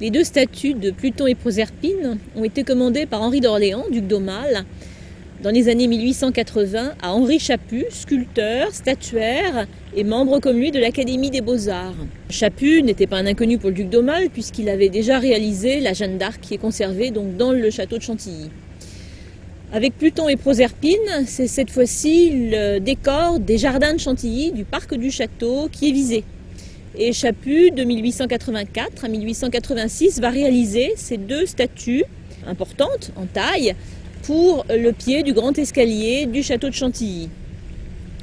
Les deux statues de Pluton et Proserpine ont été commandées par Henri d'Orléans, duc d'Aumale, dans les années 1880 à Henri Chaput, sculpteur, statuaire et membre comme lui de l'Académie des Beaux-Arts. Chaput n'était pas un inconnu pour le duc d'Aumale puisqu'il avait déjà réalisé la Jeanne d'Arc qui est conservée donc dans le château de Chantilly. Avec Pluton et Proserpine, c'est cette fois-ci le décor des jardins de Chantilly, du parc du château, qui est visé. Et Chaput, de 1884 à 1886, va réaliser ces deux statues importantes en taille pour le pied du grand escalier du château de Chantilly.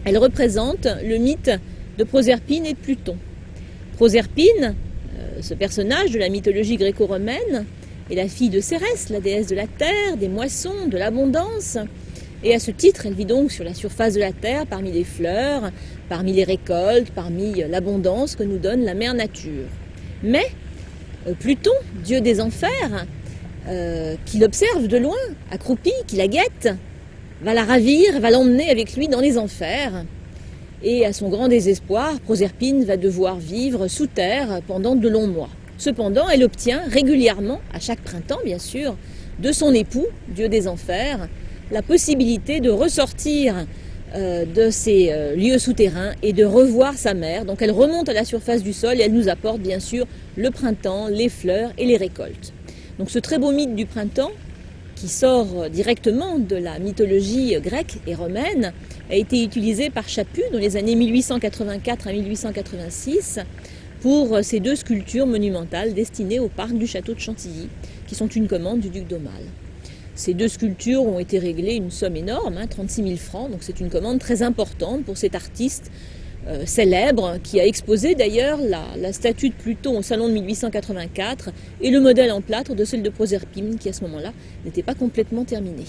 Elles représentent le mythe de Proserpine et de Pluton. Proserpine, euh, ce personnage de la mythologie gréco-romaine, est la fille de Cérès, la déesse de la terre, des moissons, de l'abondance. Et à ce titre, elle vit donc sur la surface de la terre, parmi les fleurs, parmi les récoltes, parmi l'abondance que nous donne la mère nature. Mais euh, Pluton, dieu des enfers, euh, qui l'observe de loin, accroupi, qui la guette, va la ravir, va l'emmener avec lui dans les enfers. Et à son grand désespoir, Proserpine va devoir vivre sous terre pendant de longs mois. Cependant, elle obtient régulièrement, à chaque printemps bien sûr, de son époux, dieu des enfers, la possibilité de ressortir euh, de ces euh, lieux souterrains et de revoir sa mère. Donc elle remonte à la surface du sol et elle nous apporte bien sûr le printemps, les fleurs et les récoltes. Donc ce très beau mythe du printemps, qui sort directement de la mythologie grecque et romaine, a été utilisé par Chaput dans les années 1884 à 1886 pour ces deux sculptures monumentales destinées au parc du château de Chantilly, qui sont une commande du duc d'Aumale. Ces deux sculptures ont été réglées une somme énorme, 36 hein, 000 francs, donc c'est une commande très importante pour cet artiste euh, célèbre qui a exposé d'ailleurs la, statue de Pluton au salon de 1884 et le modèle en plâtre de celle de Proserpine qui à ce moment-là n'était pas complètement terminée.